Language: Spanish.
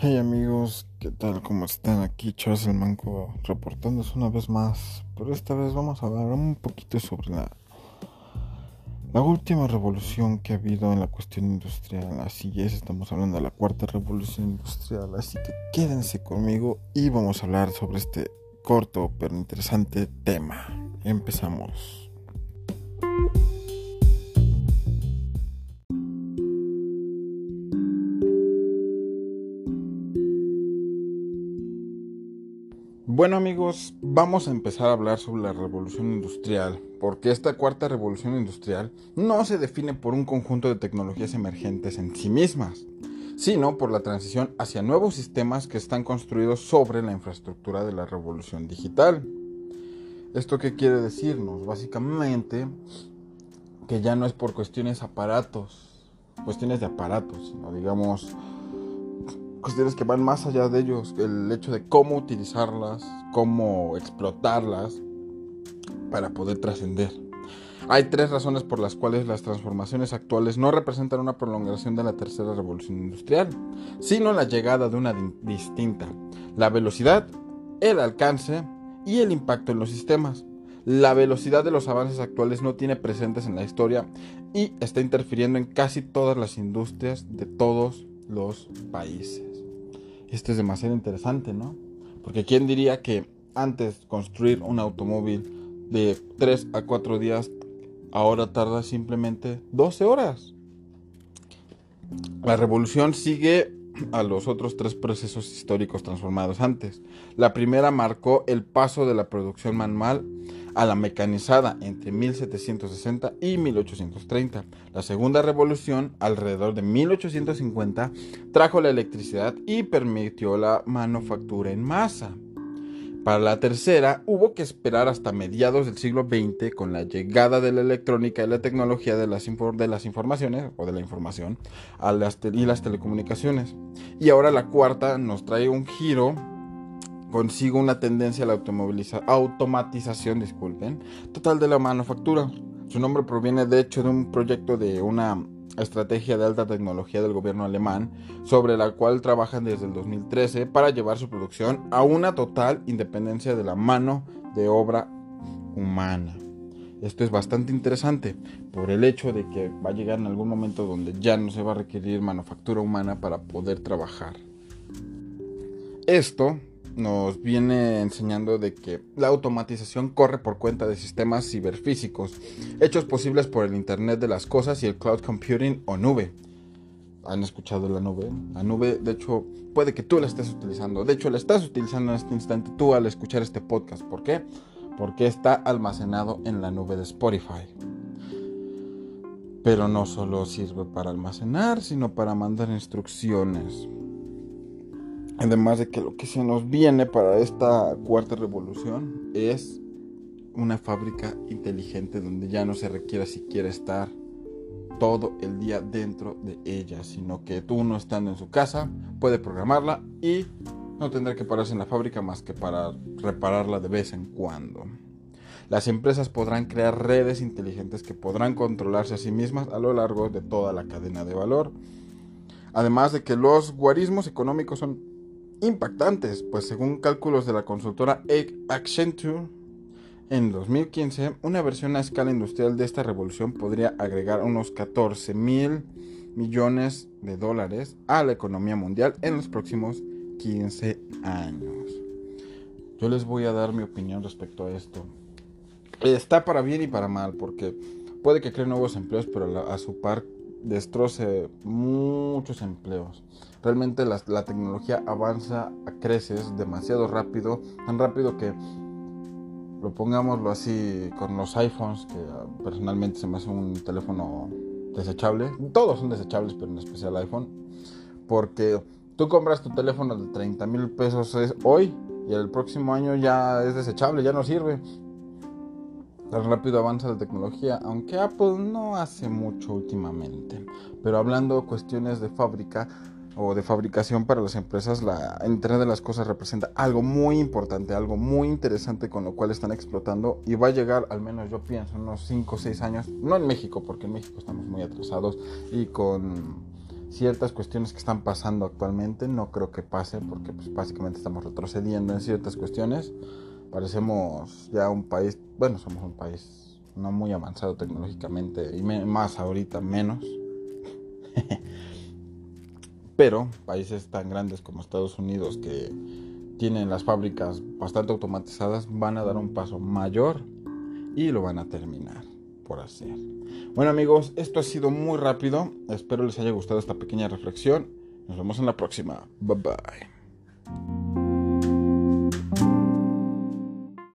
Hey amigos, ¿qué tal? ¿Cómo están? Aquí Charles el Manco reportándose una vez más. Pero esta vez vamos a hablar un poquito sobre la, la última revolución que ha habido en la cuestión industrial. Así es, estamos hablando de la cuarta revolución industrial. Así que quédense conmigo y vamos a hablar sobre este corto pero interesante tema. Empezamos. Bueno amigos, vamos a empezar a hablar sobre la revolución industrial, porque esta cuarta revolución industrial no se define por un conjunto de tecnologías emergentes en sí mismas, sino por la transición hacia nuevos sistemas que están construidos sobre la infraestructura de la revolución digital. ¿Esto qué quiere decirnos? Básicamente que ya no es por cuestiones aparatos, cuestiones de aparatos, sino digamos cuestiones que van más allá de ellos, el hecho de cómo utilizarlas, cómo explotarlas para poder trascender. Hay tres razones por las cuales las transformaciones actuales no representan una prolongación de la tercera revolución industrial, sino la llegada de una distinta, la velocidad, el alcance y el impacto en los sistemas. La velocidad de los avances actuales no tiene presentes en la historia y está interfiriendo en casi todas las industrias de todos los países. Esto es demasiado interesante, ¿no? Porque ¿quién diría que antes construir un automóvil de 3 a 4 días ahora tarda simplemente 12 horas? La revolución sigue a los otros tres procesos históricos transformados antes. La primera marcó el paso de la producción manual a la mecanizada entre 1760 y 1830. La segunda revolución, alrededor de 1850, trajo la electricidad y permitió la manufactura en masa. Para la tercera, hubo que esperar hasta mediados del siglo XX con la llegada de la electrónica y la tecnología de las, de las informaciones o de la información a y las telecomunicaciones. Y ahora la cuarta nos trae un giro consigo una tendencia a la automatización disculpen, total de la manufactura. Su nombre proviene de hecho de un proyecto de una estrategia de alta tecnología del gobierno alemán, sobre la cual trabajan desde el 2013 para llevar su producción a una total independencia de la mano de obra humana. Esto es bastante interesante por el hecho de que va a llegar en algún momento donde ya no se va a requerir manufactura humana para poder trabajar. Esto nos viene enseñando de que la automatización corre por cuenta de sistemas ciberfísicos, hechos posibles por el Internet de las Cosas y el cloud computing o nube. ¿Han escuchado la nube? La nube, de hecho, puede que tú la estés utilizando. De hecho, la estás utilizando en este instante tú al escuchar este podcast. ¿Por qué? Porque está almacenado en la nube de Spotify. Pero no solo sirve para almacenar, sino para mandar instrucciones. Además de que lo que se nos viene para esta cuarta revolución es una fábrica inteligente donde ya no se requiera siquiera estar todo el día dentro de ella, sino que tú no estando en su casa puede programarla y no tendrá que pararse en la fábrica más que para repararla de vez en cuando. Las empresas podrán crear redes inteligentes que podrán controlarse a sí mismas a lo largo de toda la cadena de valor. Además de que los guarismos económicos son impactantes, pues según cálculos de la consultora Accenture, en 2015 una versión a escala industrial de esta revolución podría agregar unos 14 mil millones de dólares a la economía mundial en los próximos 15 años. Yo les voy a dar mi opinión respecto a esto. Está para bien y para mal, porque puede que cree nuevos empleos, pero a su par destroce muchos empleos. Realmente la, tecnología avanza a creces demasiado rápido, tan rápido que lo pongámoslo así con los iPhones, que ah, personalmente se me hace un teléfono desechable. Todos son desechables, pero en especial iPhone. Porque tú compras tu teléfono de 30 mil pesos hoy y el próximo año ya es desechable, ya no sirve. Tan rápido avanza la tecnología, aunque Apple no hace mucho últimamente. Pero hablando cuestiones de fábrica o de fabricación para las empresas, la Internet de las Cosas representa algo muy importante, algo muy interesante con lo cual están explotando y va a llegar, al menos yo pienso, unos 5 o 6 años, no en México, porque en México estamos muy atrasados y con ciertas cuestiones que están pasando actualmente. No creo que pase porque pues, básicamente estamos retrocediendo en ciertas cuestiones. Parecemos ya un país, bueno, somos un país no muy avanzado tecnológicamente y más ahorita menos. Pero países tan grandes como Estados Unidos que tienen las fábricas bastante automatizadas van a dar un paso mayor y lo van a terminar por hacer. Bueno amigos, esto ha sido muy rápido. Espero les haya gustado esta pequeña reflexión. Nos vemos en la próxima. Bye bye.